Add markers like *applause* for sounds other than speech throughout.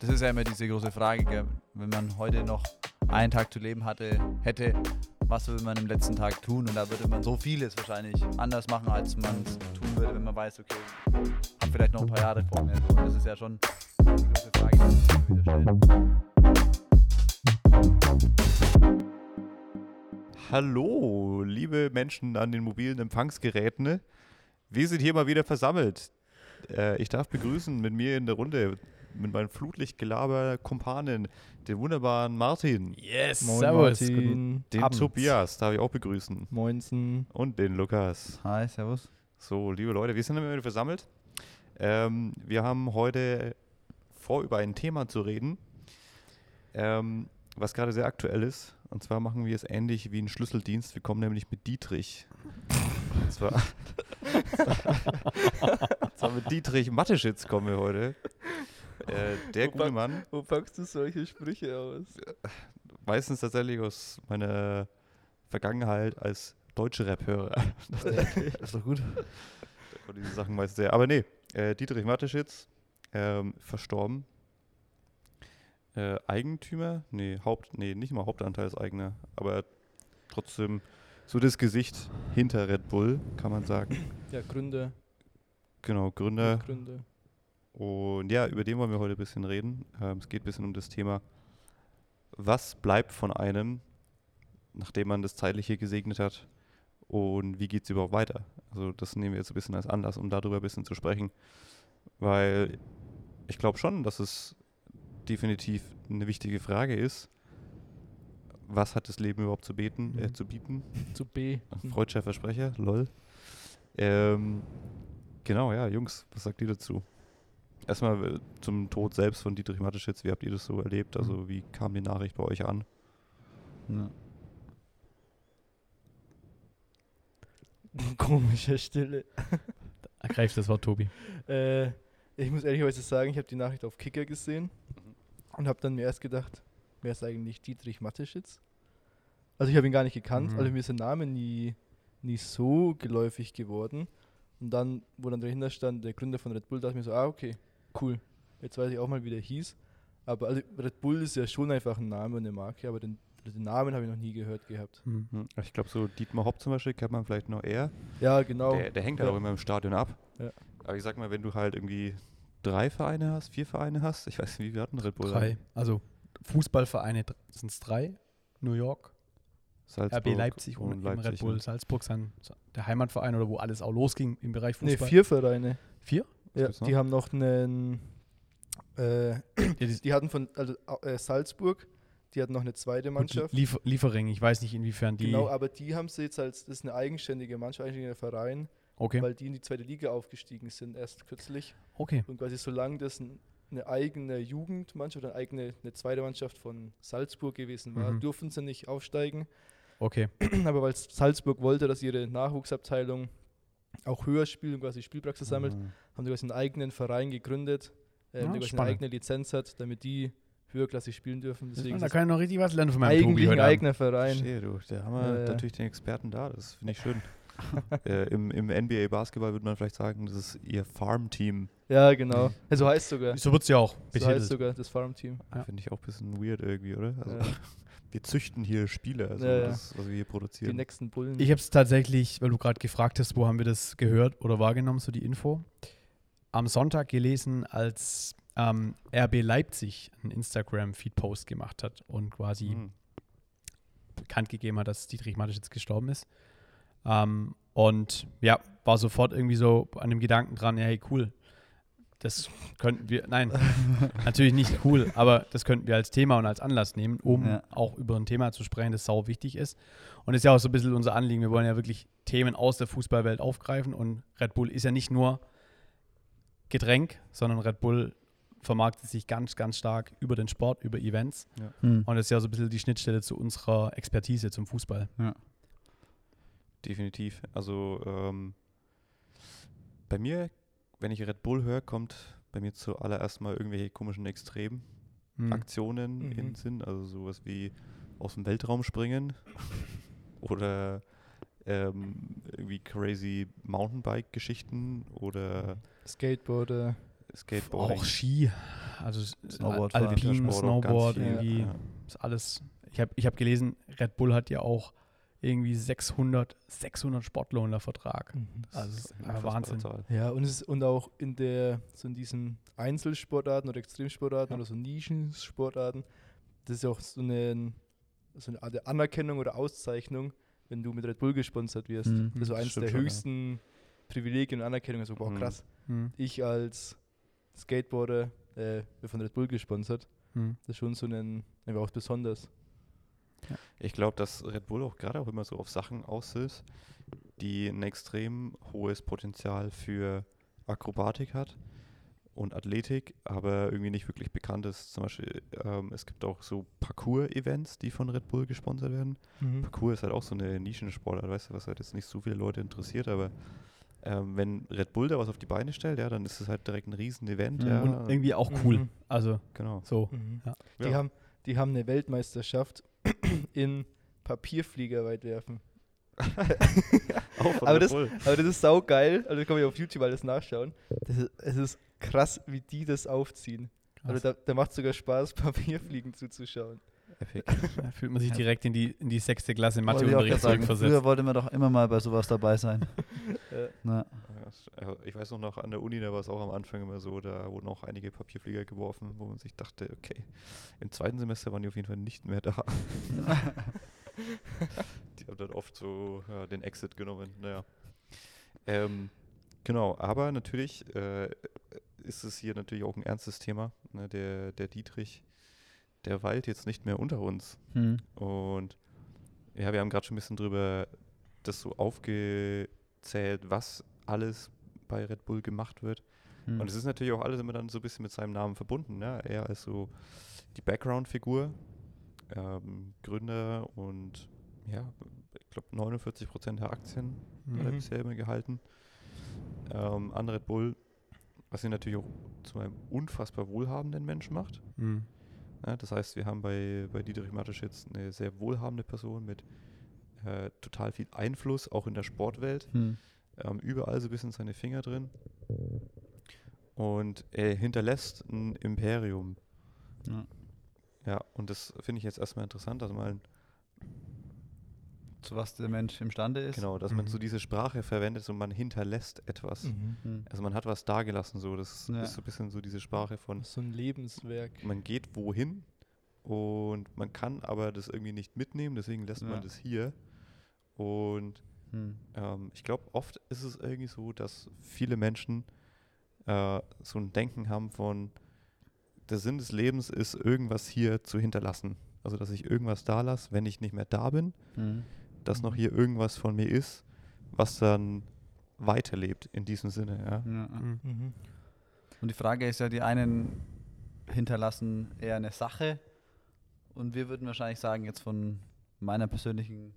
Das ist ja immer diese große Frage, wenn man heute noch einen Tag zu leben hatte, hätte, was würde man im letzten Tag tun? Und da würde man so vieles wahrscheinlich anders machen, als man es tun würde, wenn man weiß, okay, hab vielleicht noch ein paar Jahre vor mir. Und das ist ja schon die große Frage, die man wieder stellt. Hallo, liebe Menschen an den mobilen Empfangsgeräten. Wir sind hier mal wieder versammelt. Äh, ich darf begrüßen mit mir in der Runde, mit meinem Flutlichtgelaber-Kumpanen, den wunderbaren Martin. Yes, Moin servus. Martin. Den Abend. Tobias darf ich auch begrüßen. Moinsen. Und den Lukas. Hi, servus. So, liebe Leute, wir sind wieder versammelt. Ähm, wir haben heute vor, über ein Thema zu reden, ähm, was gerade sehr aktuell ist. Und zwar machen wir es ähnlich wie ein Schlüsseldienst. Wir kommen nämlich mit Dietrich. *laughs* Und zwar, *laughs* zwar mit Dietrich Matteschitz kommen wir heute. Äh, der Wo gute pack- Mann, Wo packst du solche Sprüche aus? meistens tatsächlich aus meiner Vergangenheit als deutsche Rap-Hörer. *laughs* Das ist doch gut. Und diese Sachen meist sehr. Aber nee, äh, Dietrich Mateschitz, ähm, verstorben. Äh, Eigentümer? Nee, Haupt, nee, nicht mal Hauptanteilseigner, aber trotzdem so das Gesicht hinter Red Bull, kann man sagen. Ja, Gründe. Genau, Gründer. Gründe. Und ja, über den wollen wir heute ein bisschen reden. Ähm, es geht ein bisschen um das Thema, was bleibt von einem, nachdem man das Zeitliche gesegnet hat und wie geht es überhaupt weiter? Also das nehmen wir jetzt ein bisschen als Anlass, um darüber ein bisschen zu sprechen, weil ich glaube schon, dass es definitiv eine wichtige Frage ist, was hat das Leben überhaupt zu, beten, äh, Mhm. zu bieten? Zu B. Freudscher Versprecher, lol. Ähm, genau, ja, Jungs, was sagt ihr dazu? Erstmal äh, zum Tod selbst von Dietrich Mateschitz, wie habt ihr das so erlebt? Also wie kam die Nachricht bei euch an? Ja. *laughs* Komische Stille. *laughs* Ergreif das Wort, Tobi. Äh, ich muss ehrlicherweise sagen, ich habe die Nachricht auf Kicker gesehen und habe dann mir erst gedacht, wer ist eigentlich Dietrich Mateschitz? Also ich habe ihn gar nicht gekannt, Mhm. also mir ist der Name nie, nie so geläufig geworden. Und dann, wo dann dahinter stand, der Gründer von Red Bull, dachte ich mir so, ah, okay, cool. Jetzt weiß ich auch mal, wie der hieß. Aber also Red Bull ist ja schon einfach ein Name und eine Marke, aber den, den Namen habe ich noch nie gehört gehabt. Hm. Hm, Ich glaube, so Dietmar Hopp zum Beispiel kennt man vielleicht noch eher. Ja, genau. Der, der hängt halt Ja. auch immer im Stadion ab. Ja. Aber ich sag mal, wenn du halt irgendwie drei Vereine hast, vier Vereine hast, ich weiß nicht, wie wir hatten Red Bull. Drei. Also Fußballvereine sind es drei. New York, Salzburg RB Leipzig und, und Leipzig. Red Bull ne? Salzburg, sein, der Heimatverein oder wo alles auch losging im Bereich Nee, Fußball. vier Vereine. Vier? Ja, die haben noch einen. Äh, Ja, die, die hatten von also, äh, Salzburg, die hatten noch eine zweite Mannschaft. Liefer, Liefering, ich weiß nicht inwiefern die. Genau, aber die haben sie jetzt als das ist eine eigenständige Mannschaft, eigenständiger Verein, okay, weil die in die zweite Liga aufgestiegen sind erst kürzlich. okay. Und quasi solange das ein, eine eigene Jugendmannschaft, eine eigene eine zweite Mannschaft von Salzburg gewesen war, Mhm. durften sie nicht aufsteigen. Okay. *clears throat* aber weil Salzburg wollte, dass ihre Nachwuchsabteilung auch höher spielt und quasi Spielpraxis sammelt, Ah. haben sie quasi einen eigenen Verein gegründet, äh, Ja, der quasi eine eigene Lizenz hat, damit die höherklassig spielen dürfen. Deswegen da kann ich noch richtig was lernen von meinem es Tobi eigentlich ein eigener Verein. Verstehe, du. Da haben wir ja. natürlich den Experten da. Das finde ich schön. *laughs* äh, im, Im NBA Basketball würde man vielleicht sagen, das ist ihr Farm-Team. Ja, genau. So heißt sogar. So wird es ja auch So heißt sogar das Farmteam. Ja. Finde ich auch ein bisschen weird irgendwie, oder? Also, Ja. *laughs* wir züchten hier Spiele, also Ja, das, was wir hier Die produzieren. nächsten Bullen. Ich habe es tatsächlich, weil du gerade gefragt hast, wo haben wir das gehört oder wahrgenommen, so die Info, am Sonntag gelesen, als ähm, RB Leipzig einen Instagram-Feed-Post gemacht hat und quasi Hm. bekannt gegeben hat, dass Dietrich Mateschitz gestorben ist. Ähm, und ja, war sofort irgendwie so an dem Gedanken dran, ja, hey, cool. Das könnten wir, nein, natürlich nicht cool, aber das könnten wir als Thema und als Anlass nehmen, um Ja. auch über ein Thema zu sprechen, das sau wichtig ist. Und das ist ja auch so ein bisschen unser Anliegen. Wir wollen ja wirklich Themen aus der Fußballwelt aufgreifen und Red Bull ist ja nicht nur Getränk, sondern Red Bull vermarktet sich ganz, ganz stark über den Sport, über Events. Hm. Und das ist ja so ein bisschen die Schnittstelle zu unserer Expertise zum Fußball. Definitiv. Also ähm, bei mir, wenn ich Red Bull höre, kommt bei mir zuallererst mal irgendwelche komischen Extrem. Hm. Aktionen Mhm. in den Sinn, also sowas wie aus dem Weltraum springen *laughs* oder ähm, irgendwie crazy Mountainbike-Geschichten oder Skateboarder. Skateboarding. Auch Ski, also Snowboard, Alpin, auch ganz Snowboard, viel, irgendwie ja. ist alles. Ich habe ich hab gelesen, Red Bull hat ja auch irgendwie 600, 600 Sportler unter Vertrag. Also das ist Eine einfach unfassbare Wahnsinn. Zahl. Ja, und, es ist, und auch in der, so in diesen Einzelsportarten oder Extremsportarten Ja. oder so Nischensportarten, das ist ja auch so eine, so eine Art der Anerkennung oder Auszeichnung, wenn du mit Red Bull gesponsert wirst. Mhm. Also das eines stimmt der schon, ja. höchsten Privilegien und Anerkennung. Also, boah, Mhm. krass. Hm, Ich als Skateboarder äh, von Red Bull gesponsert. hm. Das ist schon so ein, einfach auch besonders. Ich glaube, dass Red Bull auch gerade auch immer so auf Sachen aus ist, die ein extrem hohes Potenzial für Akrobatik hat und Athletik, aber irgendwie nicht wirklich bekannt ist. Zum Beispiel, ähm, es gibt auch so Parcours-Events, die von Red Bull gesponsert werden. Parcours ist halt auch so eine Nischensportart, weißt du, was halt jetzt nicht so viele Leute interessiert, aber ähm, wenn Red Bull da was auf die Beine stellt, ja, dann ist es halt direkt ein Riesen-Event. Mhm. Ja, Und irgendwie auch cool. Mhm. Also genau. so. Mhm. Ja. Die, Ja. haben, die haben eine Weltmeisterschaft in Papierflieger weit werfen. *laughs* Aber das-. Aber das ist saugeil. Also kann man ja auf YouTube alles nachschauen. Das ist, es ist krass, wie die das aufziehen. Krass. Also da, da macht sogar Spaß, *laughs* Papierfliegen zuzuschauen. *laughs* Da fühlt man sich direkt in die, in die sechste Klasse Matheunterricht zurückversetzt. früher wollte man doch immer mal bei sowas dabei sein. Ja. Na, Ich weiß noch, noch an der Uni, da war es auch am Anfang immer so, da wurden auch einige Papierflieger geworfen, wo man sich dachte, okay, im zweiten Semester waren die auf jeden Fall nicht mehr da. *laughs* die haben dann oft so ja, den Exit genommen, naja. Ähm, genau, aber natürlich äh, ist es hier natürlich auch ein ernstes Thema. Ne? Der, der Dietrich, der weilt jetzt nicht mehr unter uns. hm. Und ja, wir haben gerade schon ein bisschen drüber das so aufgezählt, was alles bei Red Bull gemacht wird. Hm. Und es ist natürlich auch alles immer dann so ein bisschen mit seinem Namen verbunden. Ne? Er ist so die Background-Figur, ähm, Gründer und ja, ich glaube 49 Prozent der Aktien hat er Mhm. bisher immer gehalten. Ähm, an Red Bull, was ihn natürlich auch zu einem unfassbar wohlhabenden Menschen macht. Hm. Ja, das heißt, wir haben bei, bei Dietrich Mateschitz eine sehr wohlhabende Person mit äh, total viel Einfluss, auch in der Sportwelt. Hm. Ähm, überall so ein bisschen seine Finger drin. Und er hinterlässt ein Imperium. Ja. Ja, und das finde ich jetzt erstmal interessant, dass man, Zu was der Mensch imstande ist. genau, dass man Mhm. so diese Sprache verwendet und man hinterlässt etwas. Hm. Also man hat was dagelassen, so. Das Ja. ist so ein bisschen so diese Sprache von, So ein Lebenswerk. man geht wohin und man kann aber das irgendwie nicht mitnehmen, deswegen lässt Ja. man das hier. Und Hm. ähm, ich glaube, oft ist es irgendwie so, dass viele Menschen äh, so ein Denken haben von, der Sinn des Lebens ist, irgendwas hier zu hinterlassen. Also, dass ich irgendwas da lasse, wenn ich nicht mehr da bin, Hm. dass noch Mhm. hier irgendwas von mir ist, was dann weiterlebt in diesem Sinne. Ja. Ja. Hm. Mhm. Und die Frage ist ja, die einen hinterlassen eher eine Sache und wir würden wahrscheinlich sagen, jetzt von meiner persönlichen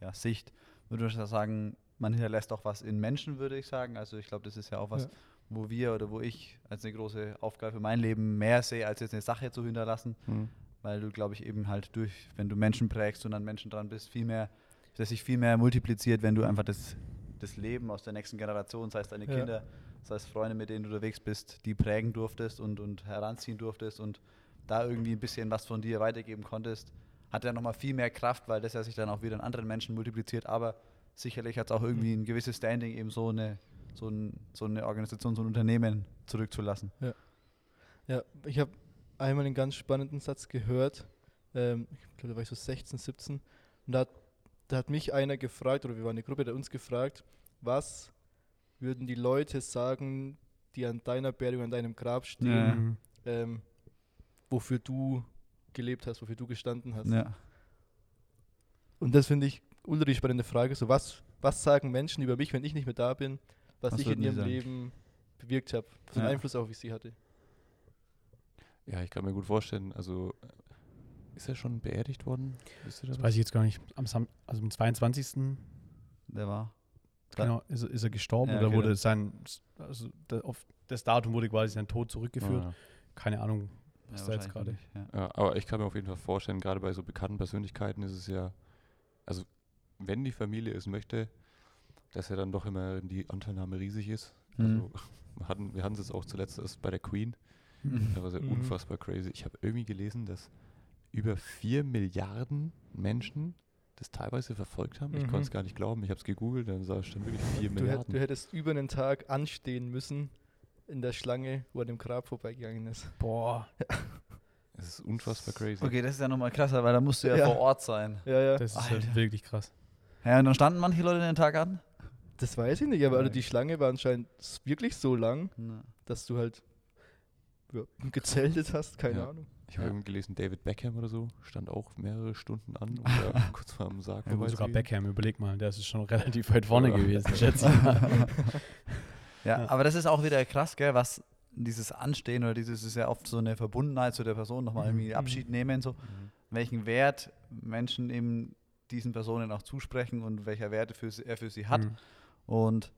ja, Sicht, würde ich sagen, man hinterlässt auch was in Menschen, würde ich sagen. Also ich glaube, das ist ja auch was, Ja. wo wir oder wo ich als eine große Aufgabe für mein Leben mehr sehe, als jetzt eine Sache zu hinterlassen, Hm. weil du, glaube ich, eben halt durch, wenn du Menschen prägst und an Menschen dran bist, viel mehr, dass sich viel mehr multipliziert, wenn du einfach das, das Leben aus der nächsten Generation, sei es deine Ja. Kinder, sei es Freunde, mit denen du unterwegs bist, die prägen durftest und, und heranziehen durftest und da irgendwie ein bisschen was von dir weitergeben konntest, hat ja nochmal viel mehr Kraft, weil das ja sich dann auch wieder in anderen Menschen multipliziert, aber sicherlich hat es auch irgendwie ein gewisses Standing, eben so eine, so, ein, so eine Organisation, so ein Unternehmen zurückzulassen. Ja, ich habe einmal einen ganz spannenden Satz gehört. Ähm, ich glaube, da war ich so 16, 17. Und da hat, da hat mich einer gefragt, oder wir waren eine Gruppe, der uns gefragt, was würden die Leute sagen, die an deiner Beerdigung, an deinem Grab stehen, Ja. Hm. ähm, wofür du gelebt hast, wofür du gestanden hast. Ja. Und das finde ich ultra die spannende Frage. So, was, was sagen Menschen über mich, wenn ich nicht mehr da bin, was, Was ich in ihrem sagen? Leben bewirkt habe? Was für einen Ja. Einfluss auch ich sie hatte. Ja, ich kann mir gut vorstellen. Also, ist er schon beerdigt worden? Das das? weiß ich jetzt gar nicht. Am, Sam also am 22. Der war. Genau, ist, er- ist er gestorben Ja, oder okay, wurde sein, also der, auf das Datum wurde quasi sein Tod zurückgeführt. Ja. Keine Ahnung, was Ja, da jetzt gerade. nicht, Ja. Ja, aber ich kann mir auf jeden Fall vorstellen, gerade bei so bekannten Persönlichkeiten ist es ja, also wenn die Familie es möchte, dass ja dann doch immer die Anteilnahme riesig ist. Mhm. Also, *laughs* wir hatten wir hatten es jetzt auch zuletzt erst bei der Queen. Das war ja Mhm. unfassbar crazy. Ich habe irgendwie gelesen, dass über 4 Milliarden Menschen das teilweise verfolgt haben. Ich Mhm. konnte es gar nicht glauben. Ich habe es gegoogelt, dann sah es stand wirklich 4 Du, hätt, Milliarden. du hättest über einen Tag anstehen müssen in der Schlange, wo er dem Grab vorbeigegangen ist. Boah, *laughs* Es ist unfassbar crazy. Okay, das ist ja nochmal krasser, weil da musst du ja, Ja. vor Ort sein. Ja, ja. das ist Alter. halt wirklich krass. Ja, und dann standen manche Leute den Tag an. Das weiß ich nicht, aber also Ja. die Schlange war anscheinend wirklich so lang, Na. dass du halt ja, gezeltet hast, keine Ja. Ahnung. Ich habe irgendwie gelesen, David Beckham oder so stand auch mehrere Stunden an, um *laughs* da kurz vor dem Sarg Ja, sogar. Beckham, überleg mal, der ist schon *laughs* relativ weit vorne Ja. gewesen, schätze ich mal. Ja, aber das ist auch wieder krass, gell, was dieses Anstehen oder dieses ist ja oft so eine Verbundenheit zu der Person, nochmal Mhm. irgendwie Abschied nehmen, so Mhm. welchen Wert Menschen eben diesen Personen auch zusprechen und welcher Wert für sie, er für sie hat. Mhm. Und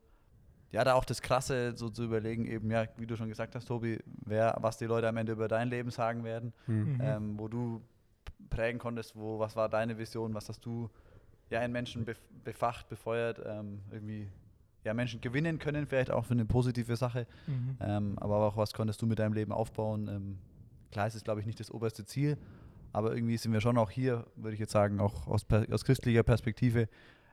ja, da auch das Krasse so zu überlegen, eben, ja, wie du schon gesagt hast, Tobi, wer, was die Leute am Ende über dein Leben sagen werden, Mhm. Mhm. ähm, wo du prägen konntest, wo, was war deine Vision, was hast du ja in Menschen bef befacht, befeuert, ähm, irgendwie ja, Menschen gewinnen können, vielleicht auch für eine positive Sache. Mhm. Ähm, aber auch was konntest du mit deinem Leben aufbauen? Ähm, klar, es ist, glaube ich, nicht das oberste Ziel, aber irgendwie sind wir schon auch hier, würde ich jetzt sagen, auch aus, aus christlicher Perspektive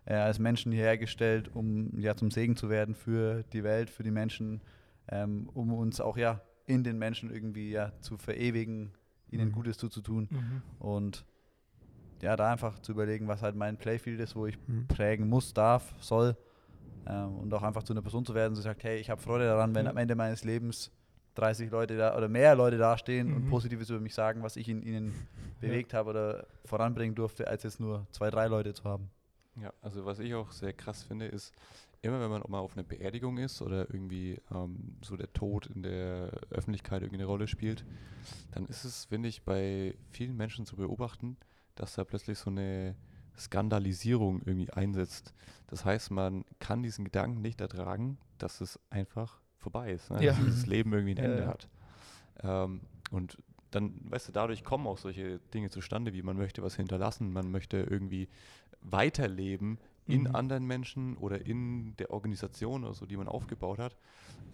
äh, als Menschen hierher gestellt, um ja zum Segen zu werden für die Welt, für die Menschen, ähm, um uns auch ja in den Menschen irgendwie ja zu verewigen, ihnen Mhm. Gutes zuzutun Mhm. und ja, da einfach zu überlegen, was halt mein Playfield ist, wo ich Mhm. prägen muss, darf, soll. Ähm, und auch einfach zu einer Person zu werden, die sagt, hey, ich habe Freude daran, wenn Ja. am Ende meines Lebens 30 Leute da oder mehr Leute dastehen und Mhm. Positives über mich sagen, was ich in ihnen bewegt habe oder voranbringen durfte, als jetzt nur zwei, drei Leute zu haben. Ja, also was ich auch sehr krass finde, ist, immer wenn man auch mal auf einer Beerdigung ist oder irgendwie ähm, so der Tod in der Öffentlichkeit irgendwie eine Rolle spielt, dann ist es, finde ich, bei vielen Menschen zu beobachten, dass da plötzlich so eine Skandalisierung irgendwie einsetzt. Das heißt, man kann diesen Gedanken nicht ertragen, dass es einfach vorbei ist, ne? Ja. dass dieses Leben irgendwie ein Ende ja. hat. Ähm, und dann, weißt du, dadurch kommen auch solche Dinge zustande, wie man möchte was hinterlassen, man möchte irgendwie weiterleben in Mhm. anderen Menschen oder in der Organisation oder so, die man aufgebaut hat,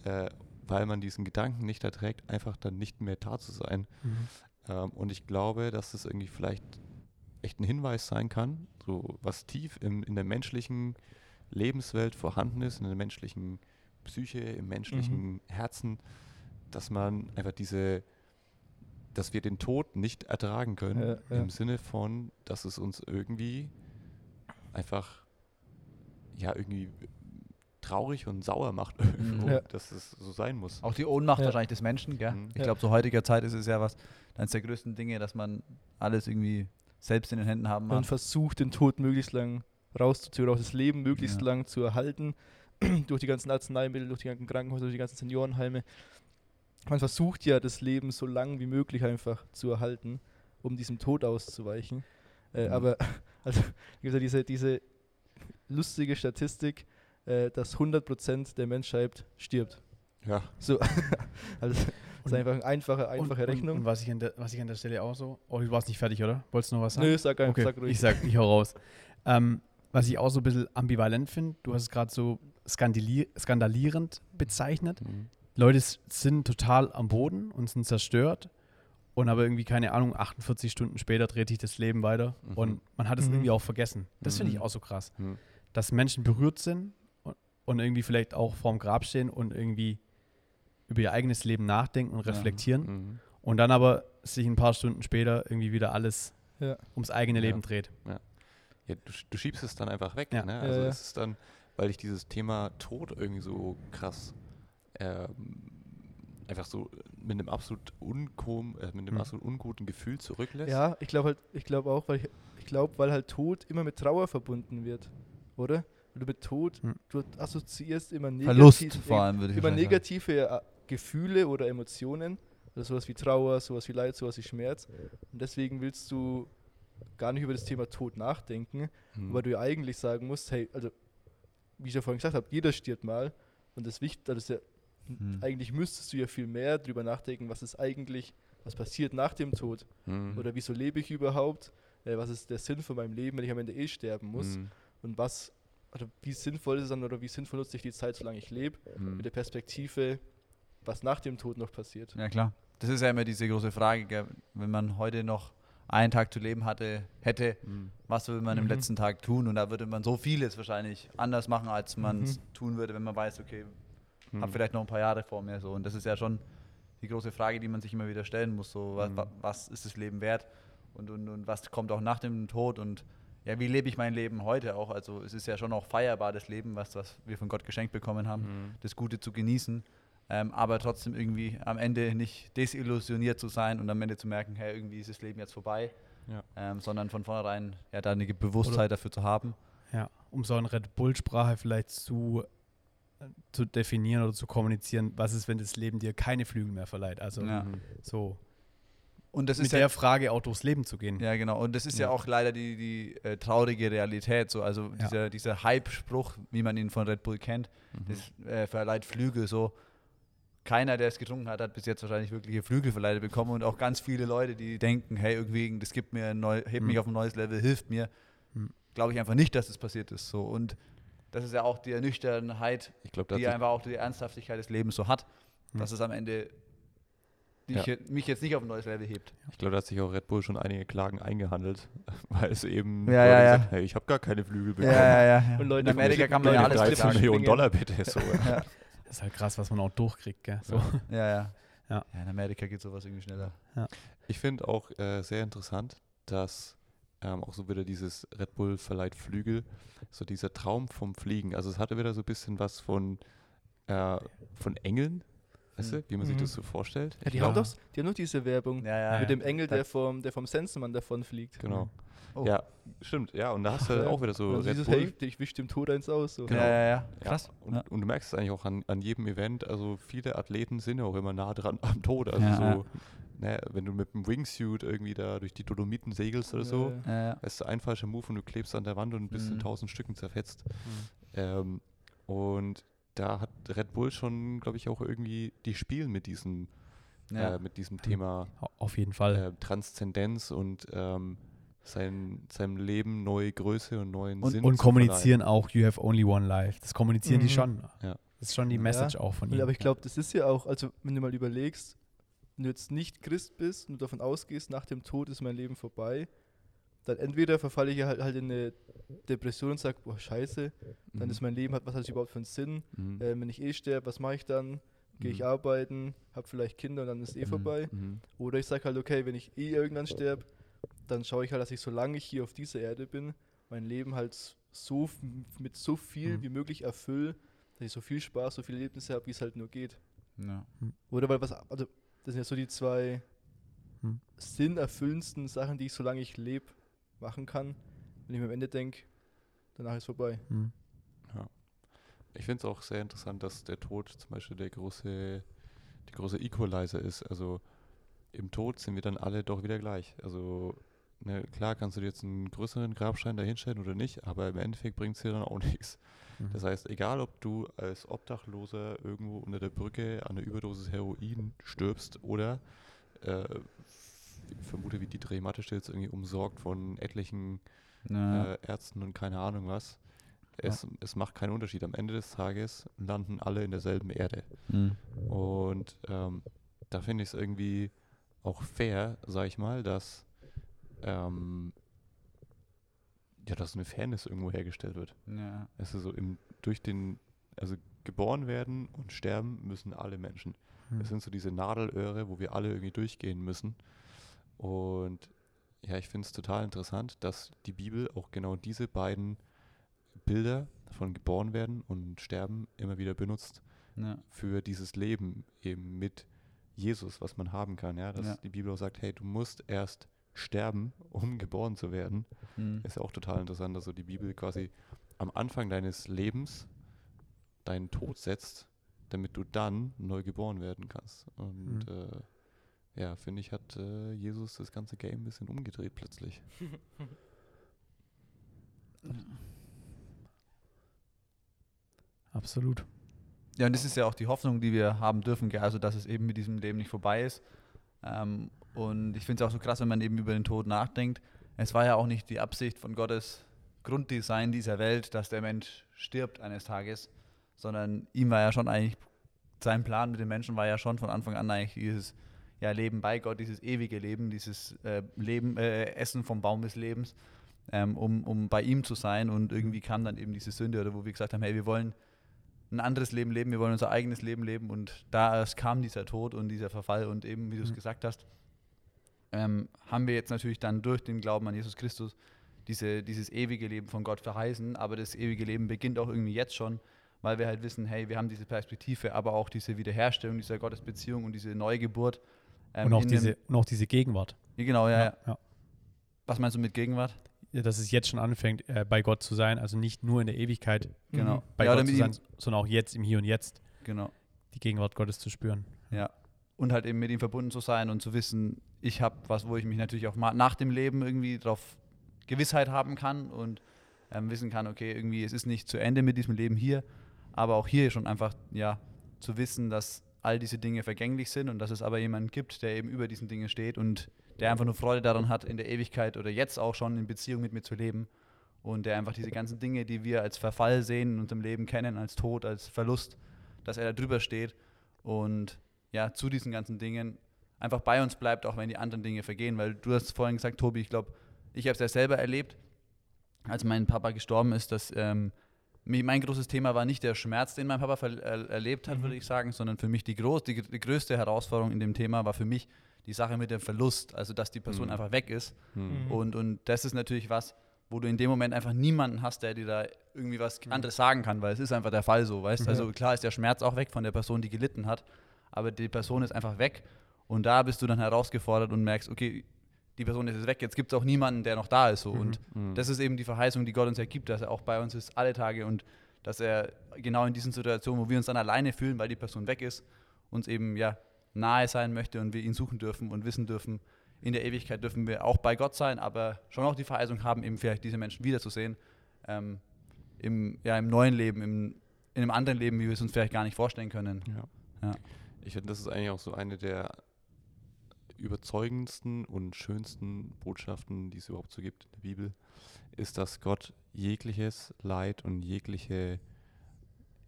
äh, weil man diesen Gedanken nicht erträgt, einfach dann nicht mehr da zu sein. Mhm. Ähm, und ich glaube, dass das irgendwie vielleicht echt ein Hinweis sein kann, so was tief im, in der menschlichen Lebenswelt vorhanden ist, in der menschlichen Psyche, im menschlichen Herzen, dass man einfach diese, dass wir den Tod nicht ertragen können, Ja, ja. im Sinne von, dass es uns irgendwie einfach, ja, irgendwie traurig und sauer macht, *laughs* irgendwo, Ja. dass es so sein muss. Auch die Ohnmacht Ja. wahrscheinlich des Menschen, gell? Mhm. Ich glaube, zu heutiger Zeit ist es ja was, eines der größten Dinge, dass man alles irgendwie selbst in den Händen haben Man versucht, den Tod möglichst lang rauszuziehen oder auch das Leben möglichst Ja. lang zu erhalten. *clears throat* durch die ganzen Arzneimittel, durch die ganzen Krankenhäuser, durch die ganzen Seniorenheime. Man versucht ja, das Leben so lang wie möglich einfach zu erhalten, um diesem Tod auszuweichen. Äh, Mhm. Aber *laughs* also, diese, diese lustige Statistik, äh, dass 100% der Menschheit stirbt. Ja, So, *laughs* also das ist einfach eine einfache, einfache und, Rechnung. Und, und was, ich an der, was ich an der Stelle auch so. Oh, du warst nicht fertig, oder? Wolltest du noch was sagen? Nö, sag einfach, okay, sag ruhig. ich sag, ich hau raus. Ähm, was ich auch so ein bisschen ambivalent finde, du hast es gerade so skandalier skandalierend bezeichnet. Mhm. Leute sind total am Boden und sind zerstört und aber irgendwie, keine Ahnung, 48 Stunden später dreht sich das Leben weiter Mhm. und man hat es Mhm. irgendwie auch vergessen. Das finde ich Mhm. auch so krass. Mhm. Dass Menschen berührt sind und, und irgendwie vielleicht auch vorm Grab stehen und irgendwie über ihr eigenes Leben nachdenken und Ja. reflektieren Mhm. und dann aber sich ein paar Stunden später irgendwie wieder alles Ja. ums eigene Ja. Leben dreht. Ja, du, du schiebst es dann einfach weg. Ja. Ne? Ja, Also ja. es ist dann, weil ich dieses Thema Tod irgendwie so krass ähm, einfach so mit einem absolut unkom, äh, mit einem Mhm. absolut unguten Gefühl zurücklässt. Ja, ich glaube halt, ich glaube auch, weil ich, ich glaube, weil halt Tod immer mit Trauer verbunden wird, oder? Weil du mit Tod, Hm. du assoziierst immer Verlust negativ- vor allem, würde ich immer negative äh, Gefühle oder Emotionen, also sowas wie Trauer, sowas wie Leid, sowas wie Schmerz. Und deswegen willst du gar nicht über das Thema Tod nachdenken, Mhm. weil du ja eigentlich sagen musst, hey, also wie ich ja vorhin gesagt habe, jeder stirbt mal und das Wichtig, das ist ja, Mhm. eigentlich müsstest du ja viel mehr drüber nachdenken, was ist eigentlich, was passiert nach dem Tod Mhm. oder wieso lebe ich überhaupt, äh, was ist der Sinn von meinem Leben, wenn ich am Ende eh sterben muss Mhm. und was oder wie sinnvoll ist es dann oder wie sinnvoll nutze ich die Zeit, solange ich lebe, Mhm. mit der Perspektive, was nach dem Tod noch passiert. Ja, klar. Das ist ja immer diese große Frage, gell? wenn man heute noch einen Tag zu leben hatte, hätte, Mhm. was will man im Mhm. letzten Tag tun? Und da würde man so vieles wahrscheinlich anders machen, als man es Mhm. tun würde, wenn man weiß, okay, Mhm. habe vielleicht noch ein paar Jahre vor mir. So. Und das ist ja schon die große Frage, die man sich immer wieder stellen muss. So, was, Mhm. wa- was ist das Leben wert? Und, und, und was kommt auch nach dem Tod? Und ja, wie lebe ich mein Leben heute auch? Also es ist ja schon auch feierbar, das Leben, was, was wir von Gott geschenkt bekommen haben, Mhm. das Gute zu genießen. Ähm, aber trotzdem irgendwie am Ende nicht desillusioniert zu sein und am Ende zu merken, hey, irgendwie ist das Leben jetzt vorbei. Ja. Ähm, sondern von vornherein ja, da eine Bewusstheit dafür zu haben. Ja, um so eine Red Bull-Sprache vielleicht zu, äh, zu definieren oder zu kommunizieren, was ist, wenn das Leben dir keine Flügel mehr verleiht? Also Ja. Mhm. so Und das mit ist ja, der Frage auch durchs Leben zu gehen. Ja, genau. Und das ist ja, Ja. auch leider die, die äh, traurige Realität. So. Also Ja. dieser, dieser Hype-Spruch, wie man ihn von Red Bull kennt, Mhm. das äh, verleiht Flügel. So. Keiner, der es getrunken hat, hat bis jetzt wahrscheinlich wirkliche Flügel verleiht bekommen. Und auch ganz viele Leute, die denken, hey, irgendwie, das gibt mir ein neu, hebt mich Mhm. auf ein neues Level, hilft mir. Mhm. Glaube ich einfach nicht, dass das passiert ist. So. Und das ist ja auch die Ernüchternheit, Ich glaube, die einfach auch die Ernsthaftigkeit des Lebens so hat, Mhm. dass es am Ende Ja. mich, mich jetzt nicht auf ein neues Level hebt. Ich glaube, da hat sich auch Red Bull schon einige Klagen eingehandelt, *laughs* weil es eben Ja, ja, ja. gesagt, hey, ich habe gar keine Flügel bekommen. ja. Und Leute In Amerika kann man ja alles von 13 beklagen. Millionen. Dollar bitte. So. Ja. Das ist halt krass, was man auch durchkriegt, gell? So. Ja, *laughs* ja. Ja. in Amerika geht sowas irgendwie schneller. Ich finde auch äh, sehr interessant, dass ähm, auch so wieder dieses Red Bull verleiht Flügel, so dieser Traum vom Fliegen. Also es hatte wieder so ein bisschen was von, äh, von Engeln, weißt du, wie man sich Mhm. das so vorstellt. Ja, die Ja. haben doch die haben noch diese Werbung Ja, ja. mit dem Engel, der vom, der vom Sensenmann davon fliegt. Genau. Oh. Ja, stimmt. Ja, und da hast du Ja. auch wieder so Und Red dieses, hey, ich wisch dem Tod eins aus. So. Genau. Ja, ja, ja. Ja, Krass. Und, Ja. und du merkst es eigentlich auch an, an jedem Event, also viele Athleten sind ja auch immer nah dran am Tod. Also Ja, so, ja. Ne, wenn du mit dem Wingsuit irgendwie da durch die Dolomiten segelst oder so, Ja, Ja, ja. weißt du, ein falscher Move und du klebst an der Wand und bist in Mhm. tausend Stücken zerfetzt. Ähm, und da hat Red Bull schon, glaube ich, auch irgendwie, die spielen mit diesem, Ja. äh, mit diesem Thema Au- Auf jeden Fall. äh, Transzendenz und ähm, sein, seinem Leben neue Größe und neuen und Sinn und zu kommunizieren auch, you have only one life. Das kommunizieren die Mhm. schon. Ja. Das ist schon die Ja. Message auch von ihnen. aber ich glaube, das ist ja auch, also wenn du mal überlegst, wenn du jetzt nicht Christ bist und du davon ausgehst, nach dem Tod ist mein Leben vorbei, dann entweder verfalle ich ja halt, halt in eine Depression und sage, boah, scheiße, dann Mhm. ist mein Leben, hat, was hat es überhaupt für einen Sinn? Mhm. Äh, wenn ich eh sterbe, was mache ich dann? Gehe ich Mhm. arbeiten, habe vielleicht Kinder und dann ist eh Mhm. vorbei. Mhm. Oder ich sage halt, okay, wenn ich eh irgendwann sterbe, dann schaue ich halt, dass ich, solange ich hier auf dieser Erde bin, mein Leben halt so mit so viel Mhm. wie möglich erfülle, dass ich so viel Spaß, so viele Erlebnisse habe, wie es halt nur geht. Ja. Oder weil was, also das sind ja so die zwei Hm. sinnerfüllendsten Sachen, die ich, solange ich lebe, machen kann. Wenn ich mir am Ende denke, danach ist vorbei. Mhm. Ich finde es auch sehr interessant, dass der Tod zum Beispiel der große, die große Equalizer ist. Also im Tod sind wir dann alle doch wieder gleich. Also ne, klar kannst du dir jetzt einen größeren Grabstein dahinstellen oder nicht, aber im Endeffekt bringt es dir dann auch *laughs* nichts. Mhm. Das heißt, egal ob du als Obdachloser irgendwo unter der Brücke an einer Überdosis Heroin stirbst oder äh, vermute, wie die Drehmatte jetzt irgendwie umsorgt von etlichen Ja. äh, Ärzten und keine Ahnung was. Es, es macht keinen Unterschied. Am Ende des Tages landen alle in derselben Erde. Mhm. Und ähm, da finde ich es irgendwie auch fair, sag ich mal, dass, ähm, ja, dass eine Fairness irgendwo hergestellt wird. Ja. Es ist so im, durch den, also geboren werden und sterben müssen alle Menschen. Mhm. Es sind so diese Nadelöhre, wo wir alle irgendwie durchgehen müssen. Und ja, ich finde es total interessant, dass die Bibel auch genau diese beiden Bilder von geboren werden und sterben immer wieder benutzt Ja. für dieses Leben eben mit Jesus, was man haben kann. Ja, dass Ja. die Bibel auch sagt, hey, du musst erst sterben, *laughs* um geboren zu werden. Mhm. Ist ja auch total interessant, dass so die Bibel quasi am Anfang deines Lebens deinen Tod setzt, damit du dann neu geboren werden kannst. Und Mhm. äh, ja, finde ich, hat äh, Jesus das ganze Game ein bisschen umgedreht plötzlich. *laughs* Absolut. Ja, und das ist ja auch die Hoffnung, die wir haben dürfen, also dass es eben mit diesem Leben nicht vorbei ist. Ähm, und ich finde es auch so krass, wenn man eben über den Tod nachdenkt. Es war ja auch nicht die Absicht von Gottes Grunddesign dieser Welt, dass der Mensch stirbt eines Tages, sondern ihm war ja schon eigentlich, sein Plan mit den Menschen war ja schon von Anfang an eigentlich dieses ja, Leben bei Gott, dieses ewige Leben, dieses äh, Leben, äh, Essen vom Baum des Lebens, ähm, um, um bei ihm zu sein. Und irgendwie kam dann eben diese Sünde, oder wo wir gesagt haben, hey, wir wollen ein anderes Leben leben, wir wollen unser eigenes Leben leben. Und da erst kam dieser Tod und dieser Verfall. Und eben, wie du es Mhm. gesagt hast, ähm, haben wir jetzt natürlich dann durch den Glauben an Jesus Christus diese, dieses ewige Leben von Gott verheißen. Aber das ewige Leben beginnt auch irgendwie jetzt schon, weil wir halt wissen, hey, wir haben diese Perspektive, aber auch diese Wiederherstellung dieser Gottesbeziehung und diese Neugeburt. Ähm, und, auch diese, einem- und auch diese Gegenwart. Genau, ja, ja. ja. Was meinst du mit Gegenwart? Ja, Dass es jetzt schon anfängt, äh, bei Gott zu sein, also nicht nur in der Ewigkeit Genau. Mhm. bei ja, Gott zu sein, sondern auch jetzt, im Hier und Jetzt, genau. die Gegenwart Gottes zu spüren. Ja. Und halt eben mit ihm verbunden zu sein und zu wissen, ich habe was, wo ich mich natürlich auch ma- nach dem Leben irgendwie drauf Gewissheit haben kann und ähm, wissen kann, okay, irgendwie es ist nicht zu Ende mit diesem Leben hier, aber auch hier schon einfach, ja, zu wissen, dass all diese Dinge vergänglich sind und dass es aber jemanden gibt, der eben über diesen Dingen steht und der einfach nur Freude daran hat, in der Ewigkeit oder jetzt auch schon in Beziehung mit mir zu leben und der einfach diese ganzen Dinge, die wir als Verfall sehen in unserem Leben kennen, als Tod, als Verlust, dass er da drüber steht und ja, zu diesen ganzen Dingen einfach bei uns bleibt, auch wenn die anderen Dinge vergehen. Weil du hast vorhin gesagt, Tobi, ich glaube, ich habe es ja selber erlebt, als mein Papa gestorben ist, dass ähm, mein großes Thema war nicht der Schmerz, den mein Papa ver- er erlebt hat, Mhm. würde ich sagen, sondern für mich die, groß, die, die größte Herausforderung in dem Thema war für mich die Sache mit dem Verlust, also dass die Person Mhm. einfach weg ist. Hm. Mhm. Und, und das ist natürlich was, wo du in dem Moment einfach niemanden hast, der dir da irgendwie was anderes sagen kann, weil es ist einfach der Fall so, weißt Mhm. Also klar ist der Schmerz auch weg von der Person, die gelitten hat, aber die Person ist einfach weg und da bist du dann herausgefordert und merkst, okay, die Person ist jetzt weg, jetzt gibt es auch niemanden, der noch da ist so Mhm. und Hm. das ist eben die Verheißung, die Gott uns ergibt, dass er auch bei uns ist alle Tage und dass er genau in diesen Situationen, wo wir uns dann alleine fühlen, weil die Person weg ist, uns eben ja nahe sein möchte und wir ihn suchen dürfen und wissen dürfen, in der Ewigkeit dürfen wir auch bei Gott sein, aber schon auch die Verheißung haben, eben vielleicht diese Menschen wiederzusehen, ähm, im, ja, im neuen Leben, im, in einem anderen Leben, wie wir es uns vielleicht gar nicht vorstellen können. Ja. Ja. Ich finde, das ist eigentlich auch so eine der überzeugendsten und schönsten Botschaften, die es überhaupt so gibt in der Bibel, ist, dass Gott jegliches Leid und jegliche,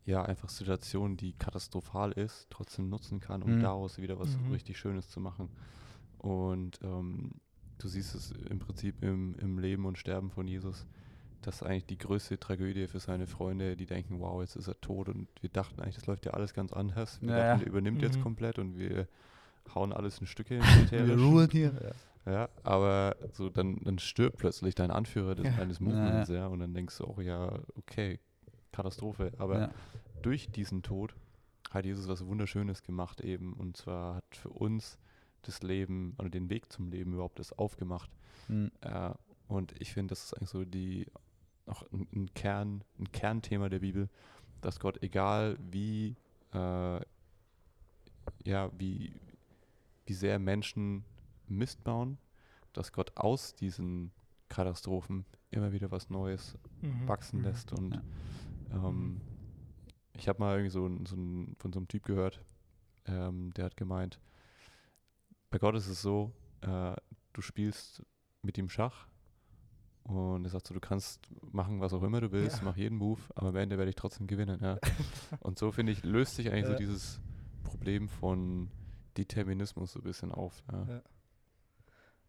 ja, einfach Situation, die katastrophal ist, trotzdem nutzen kann, um Mhm. daraus wieder was Mhm. richtig Schönes zu machen. Und ähm, du siehst es im Prinzip im, im Leben und Sterben von Jesus. Das ist eigentlich die größte Tragödie für seine Freunde, die denken, wow, jetzt ist er tot und wir dachten eigentlich, das läuft ja alles ganz anders. Wir Ja, dachten, der übernimmt jetzt Mhm. komplett und wir hauen alles in Stücke. *laughs* Wir ruhen hier. Ja, aber so dann, dann stirbt plötzlich dein Anführer des, Ja. eines Ja, Movements, ja, und dann denkst du auch, ja, okay, Katastrophe. Aber Ja. durch diesen Tod hat Jesus was Wunderschönes gemacht eben und zwar hat für uns das Leben oder den Weg zum Leben überhaupt das aufgemacht. Mhm. Äh, und ich finde, das ist eigentlich so die auch ein, ein Kern, ein Kernthema der Bibel, dass Gott, egal wie, äh, ja, wie, wie sehr Menschen Mist bauen, dass Gott aus diesen Katastrophen immer wieder was Neues Mhm. wachsen Mhm. lässt. Und Ja. ähm, ich habe mal irgendwie so, so ein, von so einem Typ gehört, ähm, der hat gemeint, bei Gott ist es so, äh, du spielst mit ihm Schach und er sagt so, du kannst machen, was auch immer du willst, Ja. mach jeden Move, aber am Ende werde ich trotzdem gewinnen. Ja. *laughs* und so finde ich, löst sich eigentlich so Ja. dieses Problem von Determinismus so ein bisschen auf. Ja. Ja.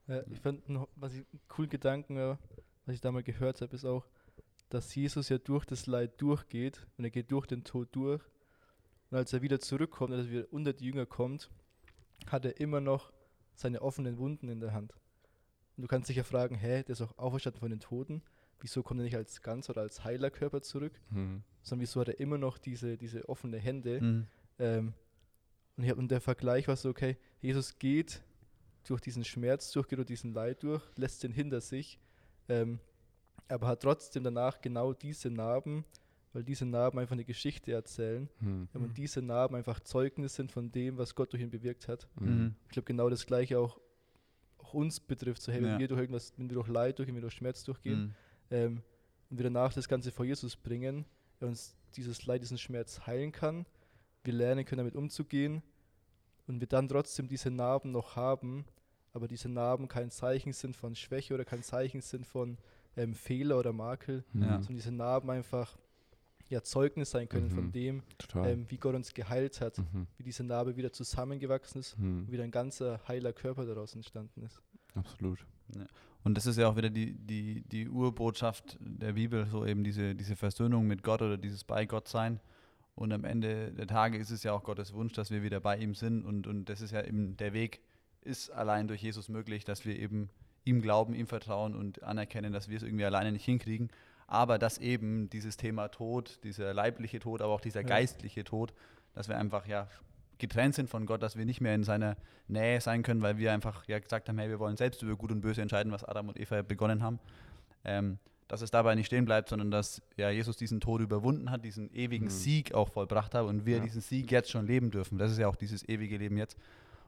Ja, ich fand noch, was ich einen coolen Gedanken, war, was ich da mal gehört habe, ist auch, dass Jesus ja durch das Leid durchgeht und er geht durch den Tod durch. Und als er wieder zurückkommt, als er wieder unter die Jünger kommt, hat er immer noch seine offenen Wunden in der Hand. Und du kannst dich ja fragen, hä, der ist auch auferstanden von den Toten. Wieso kommt er nicht als ganz oder als heiler Körper zurück? Mhm. Sondern wieso hat er immer noch diese, diese offene Hände? Mhm. Ähm, und, hab, und der Vergleich war so, okay, Jesus geht durch diesen Schmerz durch, geht durch diesen Leid durch, lässt den hinter sich, ähm, aber hat trotzdem danach genau diese Narben, weil diese Narben einfach eine Geschichte erzählen Mhm. ähm, und Mhm. diese Narben einfach Zeugnis sind von dem, was Gott durch ihn bewirkt hat. Mhm. Mhm. Ich glaube, genau das Gleiche auch, auch uns betrifft. So, hey, wenn Ja. wir durch irgendwas, wenn wir durch Leid durchgehen, wenn wir durch Schmerz durchgehen, Mhm. ähm, und wir danach das Ganze vor Jesus bringen, er uns dieses Leid, diesen Schmerz heilen kann, wir lernen können, damit umzugehen und wir dann trotzdem diese Narben noch haben, aber diese Narben kein Zeichen sind von Schwäche oder kein Zeichen sind von, ähm, Fehler oder Makel. Ja. sondern diese Narben einfach ja, Zeugnis sein können von Mhm. dem, Total. ähm, wie Gott uns geheilt hat, Mhm. wie diese Narbe wieder zusammengewachsen ist Mhm. und wieder ein ganzer heiler Körper daraus entstanden ist. Absolut. Und das ist ja auch wieder die, die, die Urbotschaft der Bibel, so eben diese, diese Versöhnung mit Gott oder dieses bei Gott sein. Und am Ende der Tage ist es ja auch Gottes Wunsch, dass wir wieder bei ihm sind. Und, und das ist ja eben der Weg, ist allein durch Jesus möglich, dass wir eben ihm glauben, ihm vertrauen und anerkennen, dass wir es irgendwie alleine nicht hinkriegen. Aber dass eben dieses Thema Tod, dieser leibliche Tod, aber auch dieser Ja. geistliche Tod, dass wir einfach ja getrennt sind von Gott, dass wir nicht mehr in seiner Nähe sein können, weil wir einfach ja gesagt haben, hey, wir wollen selbst über Gut und Böse entscheiden, was Adam und Eva begonnen haben. Ähm, dass es dabei nicht stehen bleibt, sondern dass ja Jesus diesen Tod überwunden hat, diesen ewigen Mhm. Sieg auch vollbracht hat und wir Ja. diesen Sieg jetzt schon leben dürfen. Das ist ja auch dieses ewige Leben jetzt.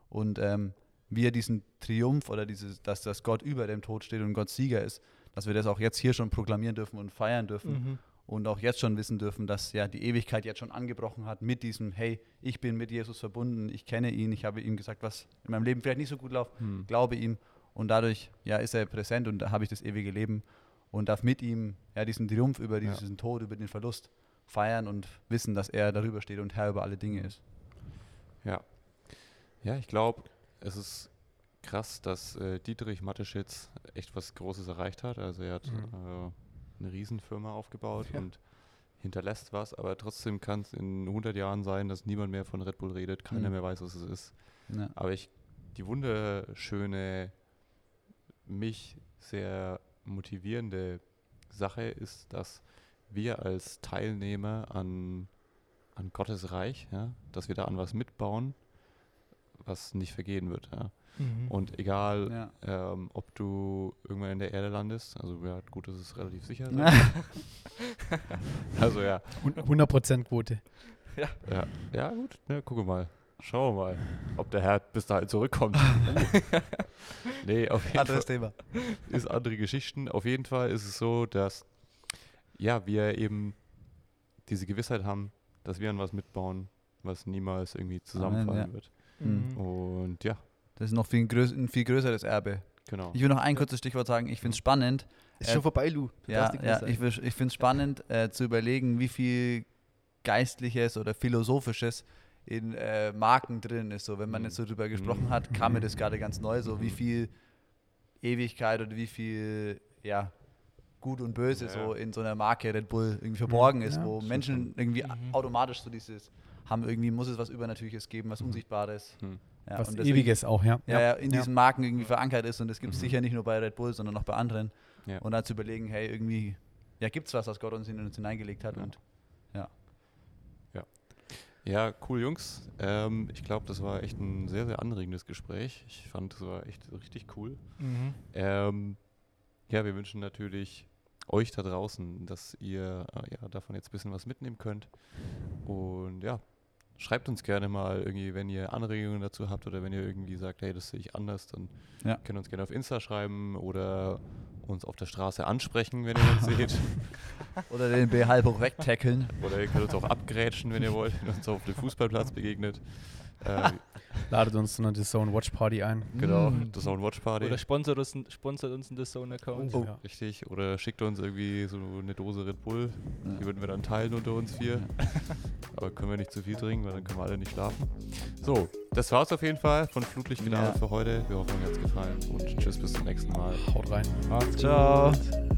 Und ähm, wir diesen Triumph oder dieses, dass das Gott über dem Tod steht und Gott Sieger ist, dass wir das auch jetzt hier schon proklamieren dürfen und feiern dürfen Mhm. und auch jetzt schon wissen dürfen, dass ja die Ewigkeit jetzt schon angebrochen hat mit diesem, hey, ich bin mit Jesus verbunden, ich kenne ihn, ich habe ihm gesagt, was in meinem Leben vielleicht nicht so gut läuft, Mhm. glaube ihm und dadurch ja ist er präsent und da habe ich das ewige Leben und darf mit ihm ja diesen Triumph über Ja. diesen Tod, über den Verlust feiern und wissen, dass er darüber steht und Herr über alle Dinge ist. Ja. Ja, ich glaube, es ist krass, dass äh, Dietrich Mateschitz echt was Großes erreicht hat. Also er hat Mhm. äh, eine Riesenfirma aufgebaut Ja. und hinterlässt was, aber trotzdem kann es in 100 Jahren sein, dass niemand mehr von Red Bull redet, keiner Mhm. mehr weiß, was es ist. Ja. Aber ich, die wunderschöne, mich sehr motivierende Sache ist, dass wir als Teilnehmer an, an Gottes Reich, ja, dass wir da an was mitbauen, was nicht vergehen wird. Ja. Mhm. Und egal, Ja. ähm, ob du irgendwann in der Erde landest, also ja, gut, das ist relativ sicher. *laughs* also ja, 100% Quote. ja, ja gut, ne, gucke mal. Schauen wir mal, ob der Herr bis dahin zurückkommt. *laughs* nee, auf jeden Fall Anderes Thema. ist andere Geschichten. Auf jeden Fall ist es so, dass ja, wir eben diese Gewissheit haben, dass wir an was mitbauen, was niemals irgendwie zusammenfallen ja. wird. Mhm. Und ja, Das ist noch viel größ ein viel größeres Erbe. genau. Ich will noch ein kurzes Stichwort sagen. Ich finde es spannend. Ist Äh, schon vorbei, Lu. Du Ja, ja sagen. ich, ich finde es spannend äh, zu überlegen, wie viel Geistliches oder Philosophisches in äh, Marken drin ist. So, wenn man Mhm. jetzt so drüber gesprochen Mhm. hat, kam mir das gerade ganz neu, so wie Mhm. viel Ewigkeit oder wie viel ja, Gut und Böse Ja. so in so einer Marke Red Bull irgendwie verborgen ist, Ja, wo stimmt Menschen irgendwie Mhm. automatisch so dieses haben, irgendwie muss es was Übernatürliches geben, was Mhm. Unsichtbares. Hm. Ja, Was und Ewiges auch, ja. ja, ja, in ja. diesen Marken irgendwie verankert ist und das gibt es Mhm. sicher nicht nur bei Red Bull, sondern auch bei anderen. Ja. Und da zu überlegen, hey, irgendwie, ja, gibt es was, was Gott uns in uns hineingelegt hat Ja. und Ja, cool, Jungs. Ähm, ich glaube, das war echt ein sehr, sehr anregendes Gespräch. Ich fand, das war echt richtig cool. Mhm. Ähm, ja, wir wünschen natürlich euch da draußen, dass ihr äh, ja, davon jetzt ein bisschen was mitnehmen könnt. Und ja, schreibt uns gerne mal irgendwie, wenn ihr Anregungen dazu habt oder wenn ihr irgendwie sagt, hey, das sehe ich anders, dann Ja. könnt ihr uns gerne auf Insta schreiben oder uns auf der Straße ansprechen, wenn ihr uns *laughs* seht. oder den B halb hoch wegtackeln. Oder ihr könnt uns auch abgrätschen, wenn ihr wollt, wenn ihr uns auf dem Fußballplatz begegnet. Äh, *laughs* Ladet uns zu einer The Zone Watch Party ein. genau, Mm. auch ein Watch Party. Oder sponsert uns, sponsert uns in der Zone-Account. Oh. Oh, Ja. richtig. Oder schickt uns irgendwie so eine Dose Red Bull. Ja. Die würden wir dann teilen unter uns vier. *laughs* Aber können wir nicht zu viel trinken, weil dann können wir alle nicht schlafen. So, das war's auf jeden Fall von Flutlicht Ja. für heute. Wir hoffen, euch hat's gefallen und tschüss bis zum nächsten Mal. Haut rein. Ciao. gut.